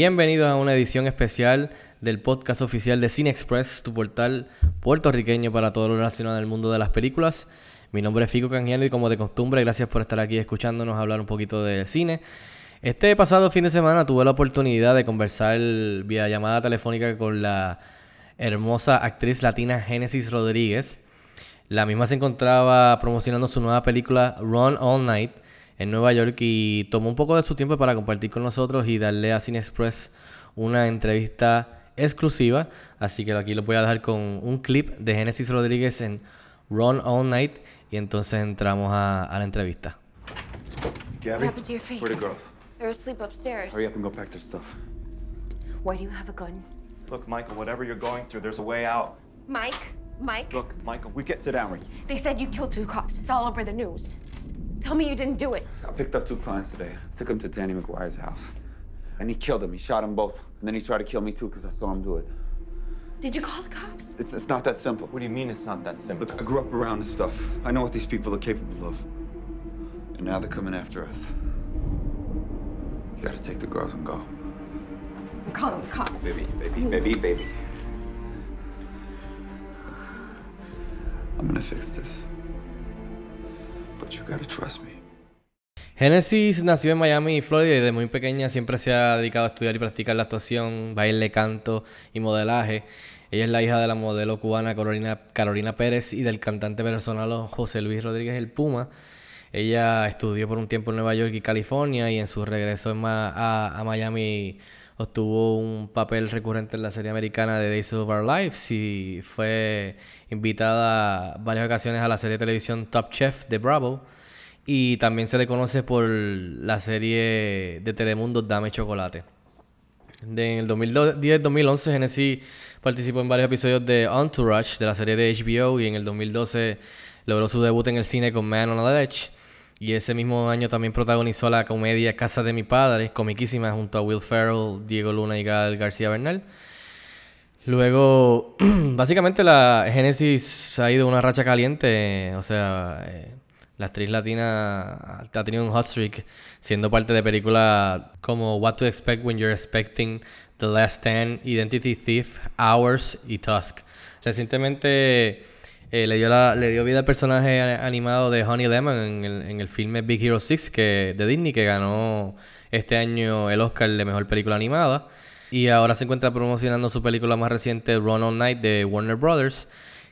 Bienvenidos a una edición especial del podcast oficial de Cine Express, tu portal puertorriqueño para todo lo relacionado al mundo de las películas. Mi nombre es Fico Canjiano y como de costumbre, gracias por estar aquí escuchándonos hablar un poquito de cine. Este pasado fin de semana tuve la oportunidad de conversar vía llamada telefónica con la hermosa actriz latina Genesis Rodríguez. La misma se encontraba promocionando su nueva película Run All Night en Nueva York y tomó un poco de su tiempo para compartir con nosotros y darle a Cine Express una entrevista exclusiva. Así que aquí lo voy a dejar con un clip de Genesis Rodríguez en Run All Night y entonces entramos a, a la entrevista. Gabby? What happened to your face? Where the girls? They're asleep upstairs. Hurry up and go pack their stuff. Why do you have a gun? Look, Michael, whatever you're going through, there's a way out. Mike? Mike? Look, Michael, we get sit down, Ricky. They said you killed two cops. It's all over the news. Tell me you didn't do it. I picked up two clients today. Took them to Danny McGuire's house. And he killed them. He shot them both. And then he tried to kill me too because I saw him do it. Did you call the cops? It's, it's not that simple. What do you mean it's not that simple? Look, I grew up around this stuff. I know what these people are capable of. And now they're coming after us. You gotta take the girls and go. I'm calling the cops. Baby, baby, baby, baby. I'm gonna fix this. But. Genesis nació en Miami, Florida, y desde muy pequeña siempre se ha dedicado a estudiar y practicar la actuación, baile, canto y modelaje. Ella es la hija de la modelo cubana Carolina, Pérez y del cantante venezolano José Luis Rodríguez El Puma. Ella estudió por un tiempo en Nueva York y California y en su regreso a, a Miami obtuvo un papel recurrente en la serie americana de Days of Our Lives y fue invitada varias ocasiones a la serie de televisión Top Chef de Bravo. Y también se le conoce por la serie de Telemundo Dame Chocolate. En el 2010-2011, Genesis participó en varios episodios de Entourage, de la serie de HBO, y en el 2012 logró su debut en el cine con Man on the Edge. Y ese mismo año también protagonizó la comedia Casa de mi Padre, comiquísima, junto a Will Ferrell, Diego Luna y Gal García Bernal. Luego, básicamente la Genesis ha ido una racha caliente, o sea, eh, la actriz latina ha tenido un hot streak siendo parte de películas como What to Expect When You're Expecting, The Last Stand, Identity Thief, Hours y Tusk. Recientemente eh, le, dio la- le dio vida al personaje animado de Honey Lemon en el, en el filme Big Hero 6 que, de Disney que ganó este año el Oscar de Mejor Película Animada. Y ahora se encuentra promocionando su película más reciente, Run All Night, de Warner Brothers,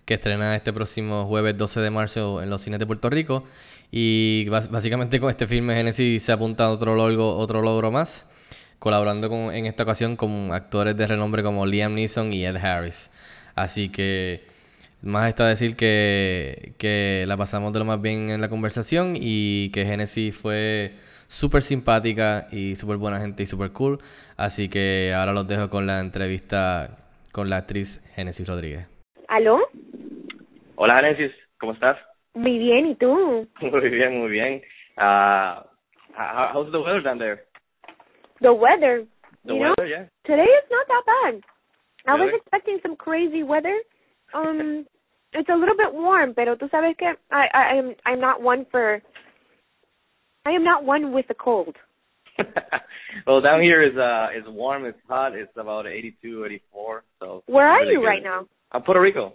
que estrena este próximo jueves 12 de marzo en los cines de Puerto Rico. Y básicamente con este filme Genesis se apunta a otro logro, otro logro más, colaborando con, en esta ocasión con actores de renombre como Liam Neeson y Ed Harris. Así que más está decir que, que la pasamos de lo más bien en la conversación y que Genesis fue súper simpática y súper buena gente y súper cool. Así que ahora los dejo con la entrevista con la actriz Genesis Rodríguez. ¿Aló? Hola, Genesis, ¿cómo estás? Muy bien, ¿y tú? Muy bien, muy bien. Uh, how, how's the weather down there? The weather. The you know, weather, yeah. today is not that bad. I was expecting some crazy weather. Um, it's a little bit warm, pero tú sabes que I, I am I'm not one for. I am not one with the cold. well, down here is uh is warm, it's hot, it's about 82, 84. So Where are really you good. right now? I'm Puerto Rico.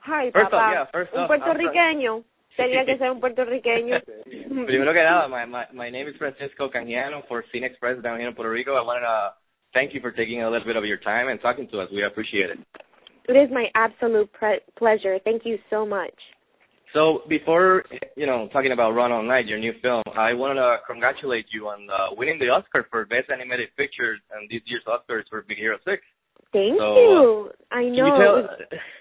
Hi, First papá. off, yeah, first un off, I'm puertorriqueño. Tenía que ser un puertorriqueño. Primero que nada, my, my my name is Francisco Canjiano for Cine Express down here in Puerto Rico. I wanted to thank you for taking a little bit of your time and talking to us. We appreciate it. It is my absolute pre- pleasure. Thank you so much. So before you know talking about Run All Night, your new film, I wanted to congratulate you on uh, winning the Oscar for Best Animated Picture and this year's Oscars for Big Hero Six. Thank So, you. I Can know.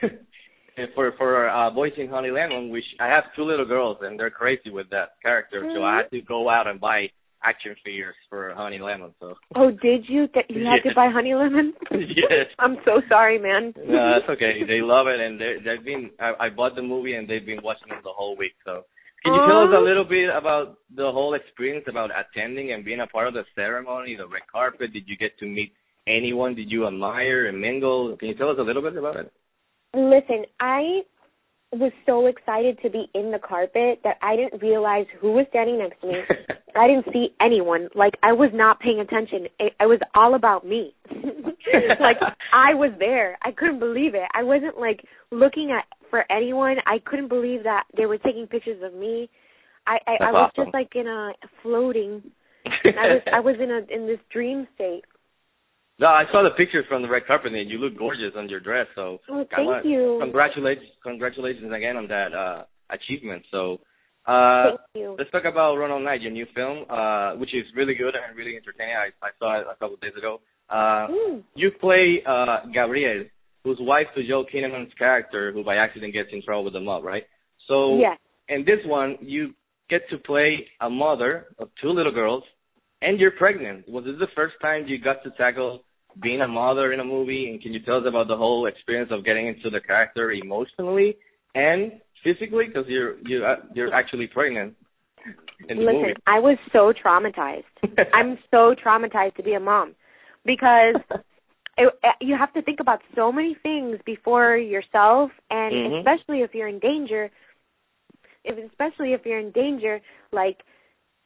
you tell for for uh, voicing Honey Lemon, which I have two little girls and they're crazy with that character, so I had to go out and buy action figures for Honey Lemon. So Oh, did you? That you had to buy Honey Lemon? yes. I'm so sorry, man. No, that's okay. They love it, and they they've been. I, I bought the movie, and they've been watching it the whole week. So, can you tell us a oh. little bit about the whole experience, about attending and being a part of the ceremony, the red carpet? Did you get to meet anyone? Did you admire and mingle? Can you tell us a little bit about it? Listen, I was so excited to be in the carpet that I didn't realize who was standing next to me. I didn't see anyone. Like I was not paying attention. It, it was all about me. like I was there. I couldn't believe it. I wasn't like looking at for anyone. I couldn't believe that they were taking pictures of me. I I, I was awesome. just like in a floating. I was I was in a in this dream state. No, I saw the pictures from the red carpet, and you look gorgeous on your dress. So, Oh, I thank you. Congratulations, congratulations again on that uh achievement. So, uh, Thank you. let's talk about Run All Night, your new film, uh, which is really good and really entertaining. I, I saw it a couple of days ago. Uh, Mm. you play uh Gabrielle, who's wife to Joel Kinnaman's character, who by accident gets in trouble with the mob, right? So, Yes. in this one, you get to play a mother of two little girls, and you're pregnant. Was this the first time you got to tackle being a mother in a movie? And can you tell us about the whole experience of getting into the character emotionally and physically? Because you're you're uh, you're actually pregnant Listen, movie. I was so traumatized. I'm so traumatized to be a mom because it, you have to think about so many things before yourself, and Mhm. especially if you're in danger. If especially if you're in danger, like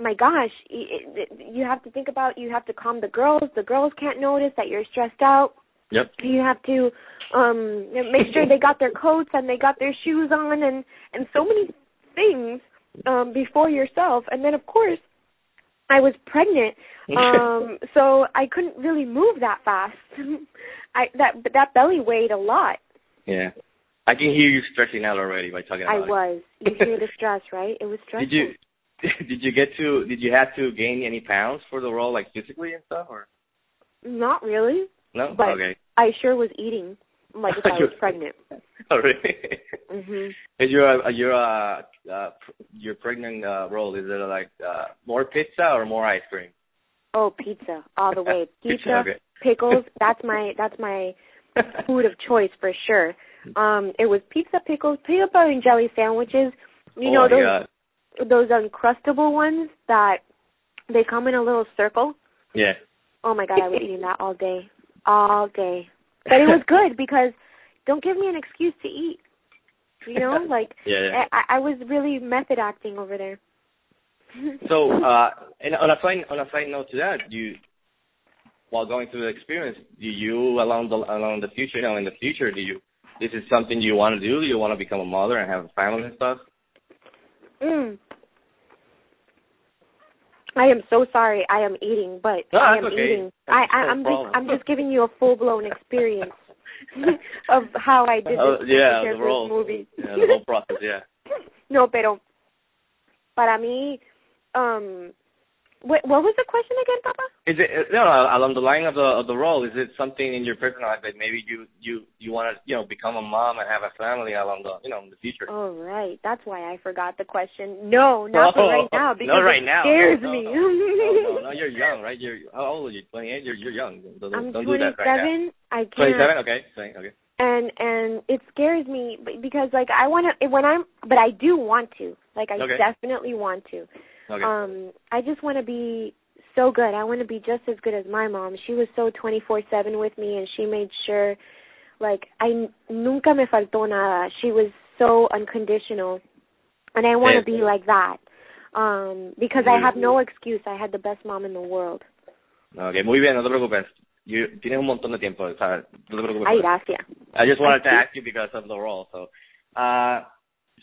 my gosh, you have to think about. You have to calm the girls. The girls can't notice that you're stressed out. Yep. You have to um make sure they got their coats and they got their shoes on, and and so many things um before yourself. And then of course, I was pregnant, um, so I couldn't really move that fast. I that that belly weighed a lot. Yeah. I can hear you stretching out already by talking about I it. was. You hear the stress, right? It was stressful. Did you did you get to did you have to gain any pounds for the role, like physically and stuff, or Not really, no? but okay. I sure was eating like if I was pregnant. Oh, really? Mhm. Is your uh, your uh, uh your pregnant uh, role is it like uh more pizza or more ice cream? Oh, pizza all the way. Pizza, okay. pickles. That's my that's my food of choice for sure. Um, it was pizza, pickles, peanut butter and jelly sandwiches. You oh know those God. those uncrustable ones that they come in a little circle. Yeah. Oh my god, I was eating that all day, all day. But it was good because don't give me an excuse to eat. You know, like Yeah, yeah. I, I was really method acting over there. So, uh, and on a side on a side note to that, you, while going through the experience, do you along the along the future, you know, in the future, do you this is something you want to do? Do you want to become a mother and have a family and stuff? Mm. I am so sorry. I am eating, but No, I am okay. eating. I, I no I'm just. I'm just giving you a full blown experience of how I did this, Oh, yeah, the role. movie. Yeah, the whole process. Yeah. no, pero para mí, um, what, what was the question again, Papa? Is it uh, no no, along the line of the of the role? Is it something in your personal life that maybe you you you want to you know become a mom and have a family along the you know in the future? Oh, right. That's why I forgot the question. No, not for right now because not right it now. scares no, me. No, no, no, you're young, right? You're how old are you? Twenty eight. You're you're young. Don't, I'm don't do that right now. 27. I can't. Twenty seven. Okay. Okay. and and it scares me because like I want to when I'm but I do want to like I Okay. definitely want to Okay. um I just want to be so good I want to be just as good as my mom she was so 24/7 with me and she made sure like I n- nunca me faltó nada she was so unconditional and I want to be like that um because I have no excuse I had the best mom in the world Okay. Muy bien. No te preocupes. You, tienes un montón de tiempo. ¿sabes? No te preocupes. ay gracias I just wanted to ask you because of the role. So, uh,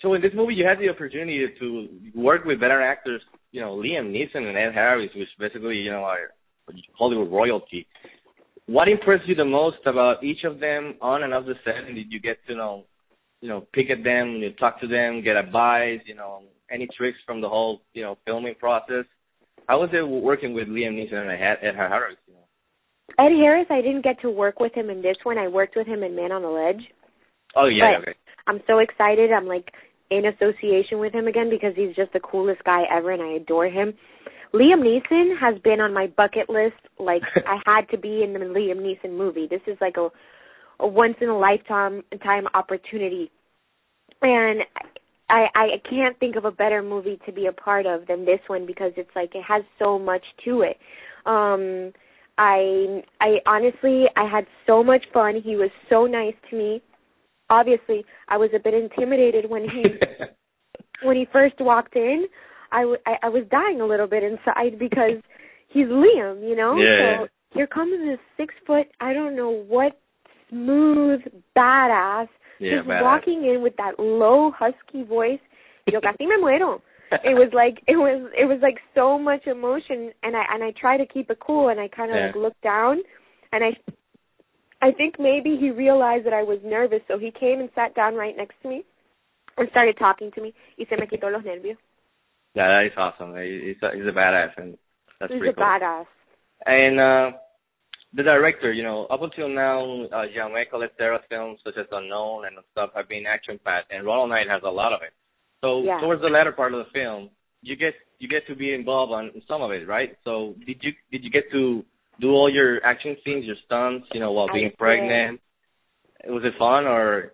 so in this movie, you had the opportunity to work with veteran actors, you know, Liam Neeson and Ed Harris, which basically, you know, are Hollywood royalty. What impressed you the most about each of them on and off the set? And did you get to know, you know, pick at them, you talk to them, get advice, you know, any tricks from the whole, you know, filming process? How was it working with Liam Neeson and Ed Ed Harris? You know? Ed Harris I didn't get to work with him in this one I worked with him in Man on the Ledge Oh yeah, But- okay. I'm so excited. I'm like in association with him again because he's just the coolest guy ever and I adore him. Liam Neeson has been on my bucket list. Like I had to be in the Liam Neeson movie. This is like a a once in a lifetime time opportunity, and I I can't think of a better movie to be a part of than this one because it's like it has so much to it. Um, I I honestly I had so much fun. He was so nice to me. Obviously, I was a bit intimidated when he when he first walked in. I, w- I, I was dying a little bit inside because he's Liam, you know. Yeah. So here comes this six foot, I don't know what, smooth badass, Yeah, just badass. walking in with that low husky voice. Yo casi me muero. It was like it was it was like so much emotion, and I and I try to keep it cool, and I kind of Yeah. like looked down, and I I think maybe he realized that I was nervous, so he came and sat down right next to me and started talking to me. Y se me quitó los nervios. Yeah, that is awesome. He's a, he's a badass, and that's He's pretty a cool. badass. And uh, the director, you know, up until now, uh, Gianluca Lettera's films such as Unknown and stuff have been action-packed, and Run All Night has a lot of it. So Yeah. towards the latter part of the film, you get you get to be involved on some of it, right? So did you did you get to do all your action scenes, your stunts, you know, while I being did. pregnant? Was it fun or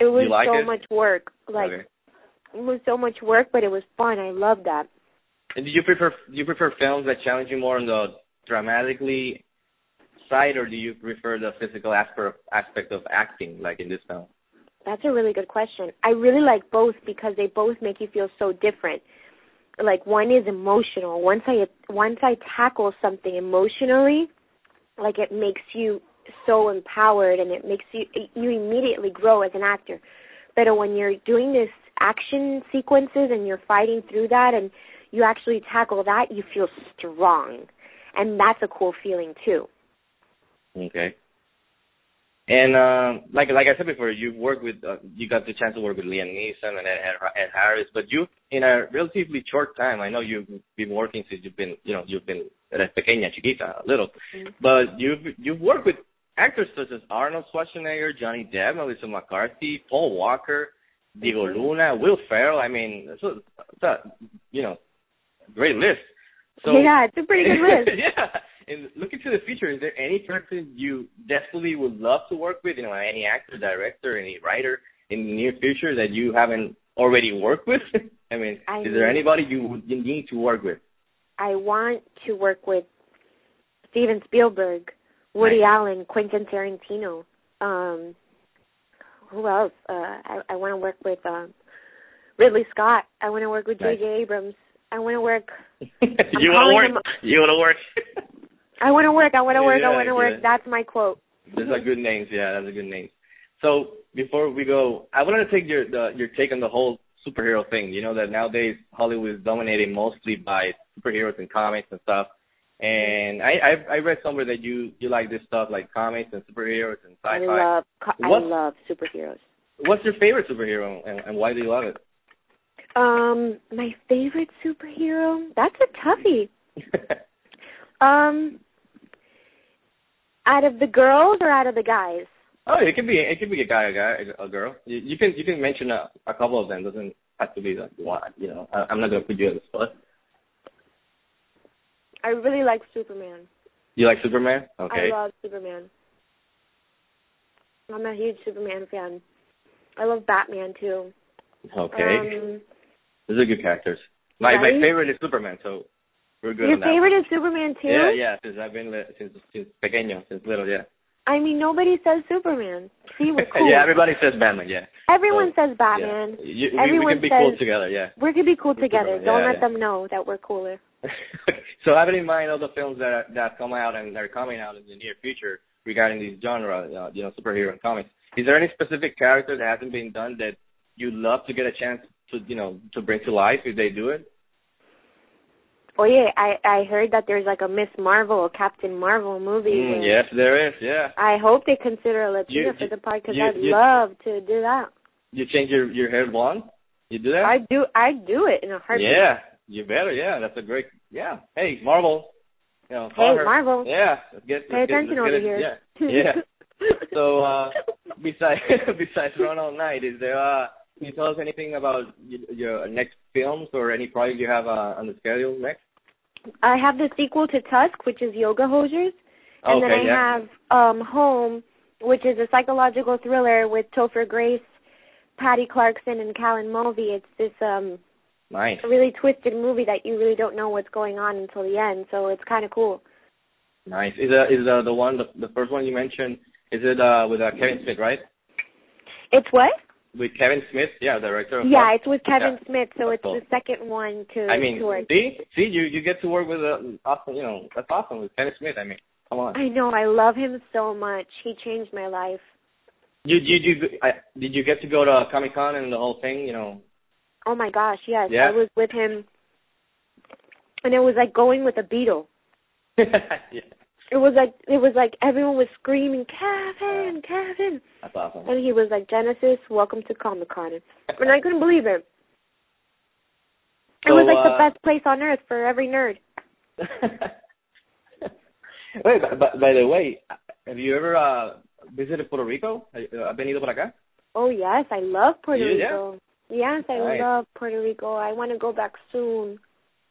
It was like so it? much work. Like okay? it was so much work, but it was fun. I loved that. And do you prefer do you prefer films that challenge you more on the dramatically side, or do you prefer the physical aspect aspect of acting, like in this film? That's a really good question. I really like both because they both make you feel so different. Like one is emotional. Once I once I tackle something emotionally, like it makes you so empowered and it makes you you immediately grow as an actor. But when you're doing this action sequences and you're fighting through that and you actually tackle that, you feel strong. And that's a cool feeling too. Okay. And uh, like like I said before, you've worked with uh, you got the chance to work with Liam Neeson and Ed, Ed Harris, but you in a relatively short time. I know you've been working since you've been you know you've been pequeña chiquita a little, but you've you've worked with actors such as Arnold Schwarzenegger, Johnny Depp, Melissa McCarthy, Paul Walker, Diego Luna, Will Ferrell. I mean, it's a, it's a you know great list. So yeah, it's a pretty good list. yeah. And looking to the future, is there any person you desperately would love to work with? You know, any actor, director, any writer in the near future that you haven't already worked with? I mean, I is there anybody you would- you need to work with? I want to work with Steven Spielberg, Woody Nice. Allen, Quentin Tarantino. Um who else? Uh I I want to work with um Ridley Scott. I want to work with Nice. J.J. Abrams. I want to work you want to him- work? You want to work? I want to work. I want to work. I want to work. yeah. That's my quote. Those are good names. Yeah, that's a good name. So before we go, I wanted to take your the, your take on the whole superhero thing. You know that nowadays Hollywood is dominated mostly by superheroes and comics and stuff. And I I, I read somewhere that you you like this stuff like comics and superheroes and sci-fi. I love co- I What- love superheroes. What's your favorite superhero and, and why do you love it? Um my favorite superhero? That's a toughie. Um out of the girls or out of the guys? oh, it could be it could be a guy, a guy, a girl. You, you can you can mention a, a couple of them. Doesn't have to be like one. You know, I, I'm not gonna put you on the spot. I really like Superman. You like Superman? Okay. I love Superman. I'm a huge Superman fan. I love Batman too. Okay. Um, Those are good characters. My my favorite is Superman, so we're good your favorite is Superman too? Yeah, yeah. Since I've been li- since since pequeño, since little, yeah. I mean, nobody says Superman. See, we're cool. yeah, everybody says Batman. Yeah. Everyone So, says Batman. Yeah. You, we, we can be says cool together. Yeah. we could be cool together. Superman, Don't yeah, let yeah. them know that we're cooler. so having in mind all the films that are, that come out and are coming out in the near future regarding these genre, uh, you know, superhero and comics, is there any specific character that hasn't been done that you'd love to get a chance to, you know, to bring to life if they do it? Oh yeah, I I heard that there's like a Miss Marvel or Captain Marvel movie. Mm, yes, there is. Yeah. I hope they consider a Latina You- for the part because I'd you- love to do that. You change your your hair blonde. You do that? I do I do it in a heartbeat. Yeah, you better. Yeah, that's a great. Yeah. Hey, Marvel. You know, Hey, her. Marvel. Yeah. Let's get. Pay let's get- attention over it- here. Yeah. Yeah. so uh besides besides Run All Night, is there uh can you tell us anything about your next films or any project you have uh, on the schedule next? I have the sequel to Tusk, which is Yoga Hosers, and then I yeah. have um Home, which is a psychological thriller with Topher Grace, Patty Clarkson, and Callan Mulvey. It's this um Nice. really twisted movie that you really don't know what's going on until the end, so it's kind of cool. Nice. Is uh, is uh, the one the, the first one you mentioned? Is it uh with uh, Kevin Smith, right? It's what? With Kevin Smith, yeah, director. Of Yeah, it's with Kevin Yeah. Smith, so That's it's cool. the second one to I mean, to work. see, see, you you get to work with a awesome, you know, that's awesome with Kevin Smith. I mean, come on. I know, I love him so much. He changed my life. You you you I, did you get to go to Comic Con and the whole thing? You know. Oh my gosh, yes. Yeah. I was with him and it was like going with a Beatle. yeah, It was like it was like everyone was screaming, Kevin, Kevin that's awesome. and he was like, Genesis, welcome to Comic Con and I couldn't believe it. It was like uh, the best place on earth for every nerd. Wait, but, but by the way, have you ever uh visited Puerto Rico? ¿Has venido por acá? Oh yes, I love Puerto Yeah, yeah. Rico. Yes, I love Puerto Rico. I want to go back soon.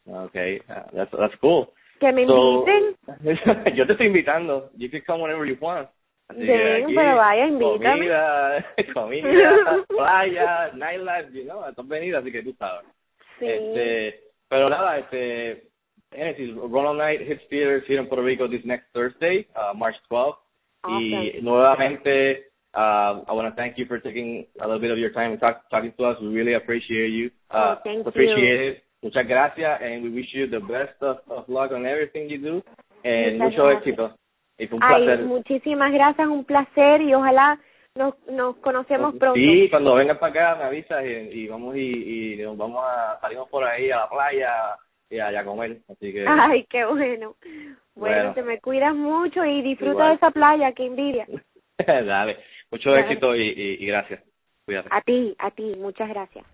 Okay, uh, that's that's cool. Que me So- inviten. yo te estoy invitando. You can come whenever you want. Así Ven, aquí, pero vaya, invítame. Comida, comida, playa, nightlife, you know, estás venida, así que tú sabes. Sí. Este, pero nada, este, Genesis, Run All Night hits theaters here in Puerto Rico this next Thursday, uh, March 12th. Y nuevamente, uh, I want to thank you for taking a little bit of your time and talk, talking to us. We really appreciate you. Uh, Oh, thank appreciate it. Muchas gracias, and we wish you the best of, of luck on everything you do. And Muchas mucho gracias. éxito. Y fue un Ay, placer. muchísimas gracias, un placer y ojalá nos, nos conocemos pronto. Sí, cuando vengas para acá me avisas y, y vamos y, y nos vamos a salimos por ahí a la playa y allá a comer. Así que Ay, qué bueno. Bueno, Bueno. te me cuidas mucho y disfruta Igual. de esa playa, qué envidia. dale, mucho Dale. éxito y, y, y gracias. Cuídate. A ti, a ti, muchas gracias.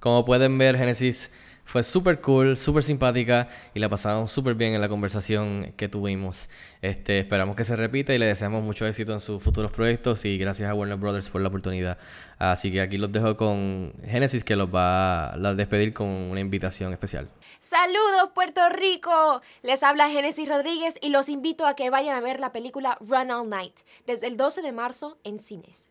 Como pueden ver, Genesis fue súper cool, súper simpática y la pasamos súper bien en la conversación que tuvimos. Este, esperamos que se repita y le deseamos mucho éxito en sus futuros proyectos y gracias a Warner Brothers por la oportunidad. Así que aquí los dejo con Genesis que los va a despedir con una invitación especial. Saludos Puerto Rico. Les habla Genesis Rodríguez y los invito a que vayan a ver la película Run All Night desde el 12 de marzo en cines.